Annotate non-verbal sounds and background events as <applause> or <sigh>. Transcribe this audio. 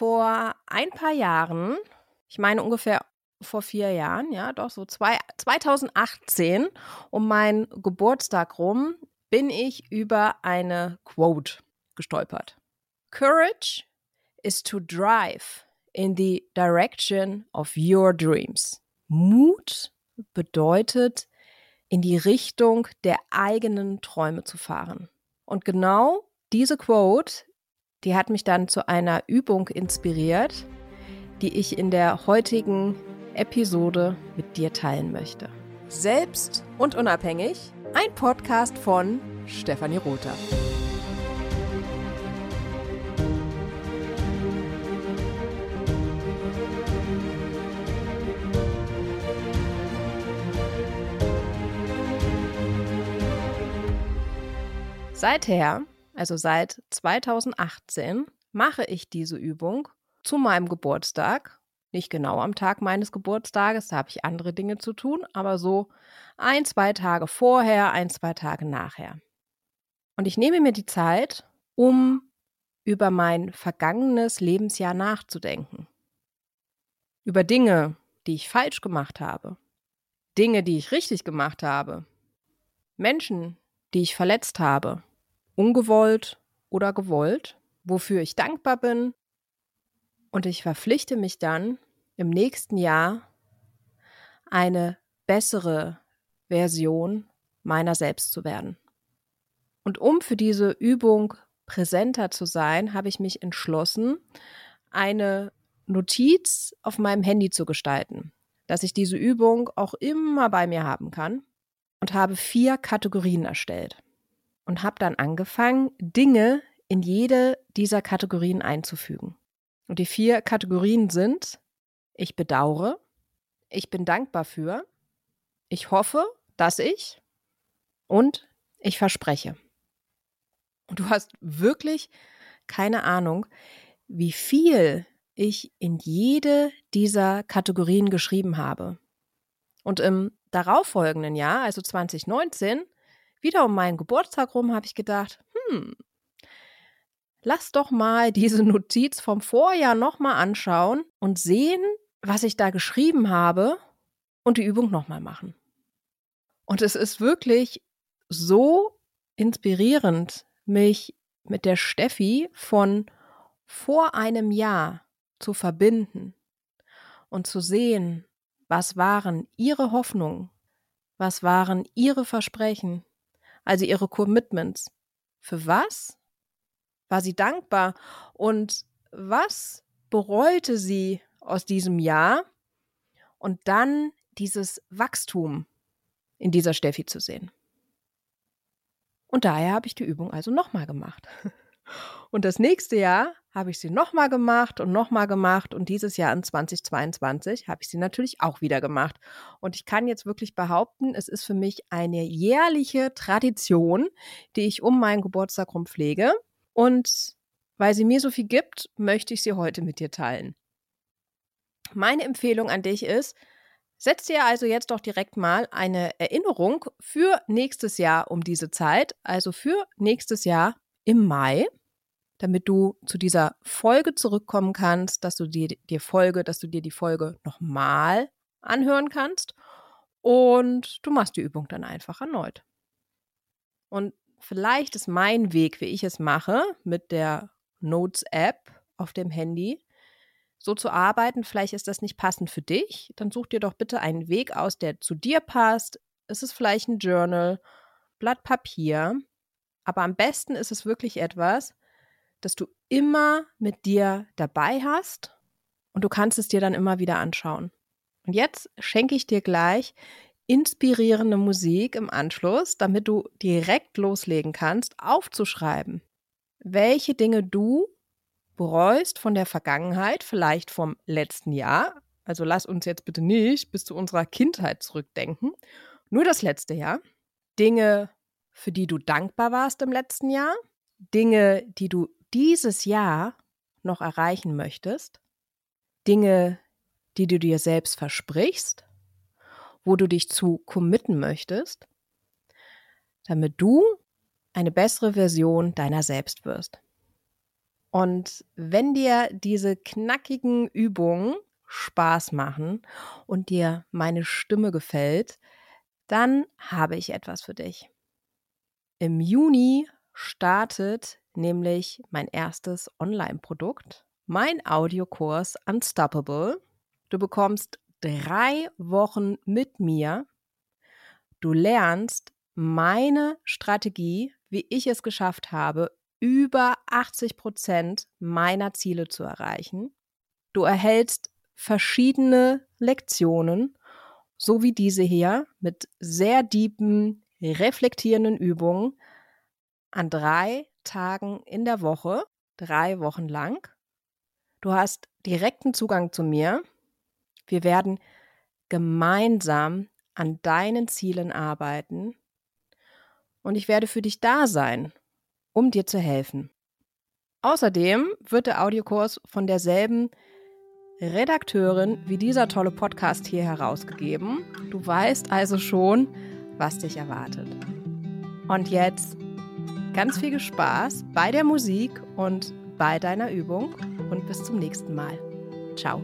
vor ein paar Jahren, ich meine ungefähr vor vier Jahren, ja, doch so zwei, 2018, um meinen Geburtstag rum, bin ich über eine Quote gestolpert. Courage is to drive in the direction of your dreams. Mut bedeutet, in die Richtung der eigenen Träume zu fahren. Und genau diese Quote, die hat mich dann zu einer Übung inspiriert, die ich in der heutigen Episode mit dir teilen möchte. Selbst und unabhängig, ein Podcast von Stefanie Rother. Seither, also seit 2018, mache ich diese Übung zu meinem Geburtstag. Nicht genau am Tag meines Geburtstages, da habe ich andere Dinge zu tun, aber so ein, zwei Tage vorher, ein, zwei Tage nachher. Und ich nehme mir die Zeit, um über mein vergangenes Lebensjahr nachzudenken. Über Dinge, die ich falsch gemacht habe. Dinge, die ich richtig gemacht habe. Menschen, die ich verletzt habe ungewollt oder gewollt, wofür ich dankbar bin. Und ich verpflichte mich dann im nächsten Jahr eine bessere Version meiner selbst zu werden. Und um für diese Übung präsenter zu sein, habe ich mich entschlossen, eine Notiz auf meinem Handy zu gestalten, dass ich diese Übung auch immer bei mir haben kann und habe vier Kategorien erstellt und habe dann angefangen, Dinge in jede dieser Kategorien einzufügen. Und die vier Kategorien sind, ich bedauere, ich bin dankbar für, ich hoffe, dass ich und ich verspreche. Und du hast wirklich keine Ahnung, wie viel ich in jede dieser Kategorien geschrieben habe. Und im darauffolgenden Jahr, also 2019, wieder um meinen Geburtstag rum habe ich gedacht, hm, lass doch mal <laughs> diese Notiz vom Vorjahr nochmal anschauen und sehen, was ich da geschrieben habe und die Übung nochmal machen. Und es ist wirklich so inspirierend, mich mit der Steffi von vor einem Jahr zu verbinden und zu sehen, was waren ihre Hoffnungen, was waren ihre Versprechen, also ihre Commitments. Für was war sie dankbar und was bereute sie aus diesem Jahr? Und dann dieses Wachstum in dieser Steffi zu sehen. Und daher habe ich die Übung also nochmal gemacht. <laughs> Und das nächste Jahr habe ich sie nochmal gemacht und nochmal gemacht und dieses Jahr in 2022 habe ich sie natürlich auch wieder gemacht. Und ich kann jetzt wirklich behaupten, es ist für mich eine jährliche Tradition, die ich um meinen Geburtstag herum pflege. Und weil sie mir so viel gibt, möchte ich sie heute mit dir teilen. Meine Empfehlung an dich ist, setz dir also jetzt doch direkt mal eine Erinnerung für nächstes Jahr um diese Zeit, also für nächstes Jahr im Mai damit du zu dieser Folge zurückkommen kannst, dass du dir, dir Folge, dass du dir die Folge nochmal anhören kannst und du machst die Übung dann einfach erneut. Und vielleicht ist mein Weg, wie ich es mache, mit der Notes-App auf dem Handy, so zu arbeiten. Vielleicht ist das nicht passend für dich. Dann such dir doch bitte einen Weg aus, der zu dir passt. Es ist vielleicht ein Journal, Blatt Papier. Aber am besten ist es wirklich etwas, das du immer mit dir dabei hast und du kannst es dir dann immer wieder anschauen. Und jetzt schenke ich dir gleich inspirierende Musik im Anschluss, damit du direkt loslegen kannst, aufzuschreiben, welche Dinge du bereust von der Vergangenheit, vielleicht vom letzten Jahr. Also lass uns jetzt bitte nicht bis zu unserer Kindheit zurückdenken. Nur das letzte Jahr. Dinge, für die du dankbar warst im letzten Jahr. Dinge, die du dieses Jahr noch erreichen möchtest, Dinge, die du dir selbst versprichst, wo du dich zu committen möchtest, damit du eine bessere Version deiner selbst wirst. Und wenn dir diese knackigen Übungen Spaß machen und dir meine Stimme gefällt, dann habe ich etwas für dich. Im Juni startet nämlich mein erstes Online-Produkt, mein Audiokurs Unstoppable. Du bekommst drei Wochen mit mir. Du lernst meine Strategie, wie ich es geschafft habe, über 80 Prozent meiner Ziele zu erreichen. Du erhältst verschiedene Lektionen, so wie diese hier, mit sehr deepen, reflektierenden Übungen an drei Tagen in der Woche, drei Wochen lang. Du hast direkten Zugang zu mir. Wir werden gemeinsam an deinen Zielen arbeiten und ich werde für dich da sein, um dir zu helfen. Außerdem wird der Audiokurs von derselben Redakteurin wie dieser tolle Podcast hier herausgegeben. Du weißt also schon, was dich erwartet. Und jetzt ganz viel Spaß bei der Musik und bei deiner Übung und bis zum nächsten Mal. Ciao.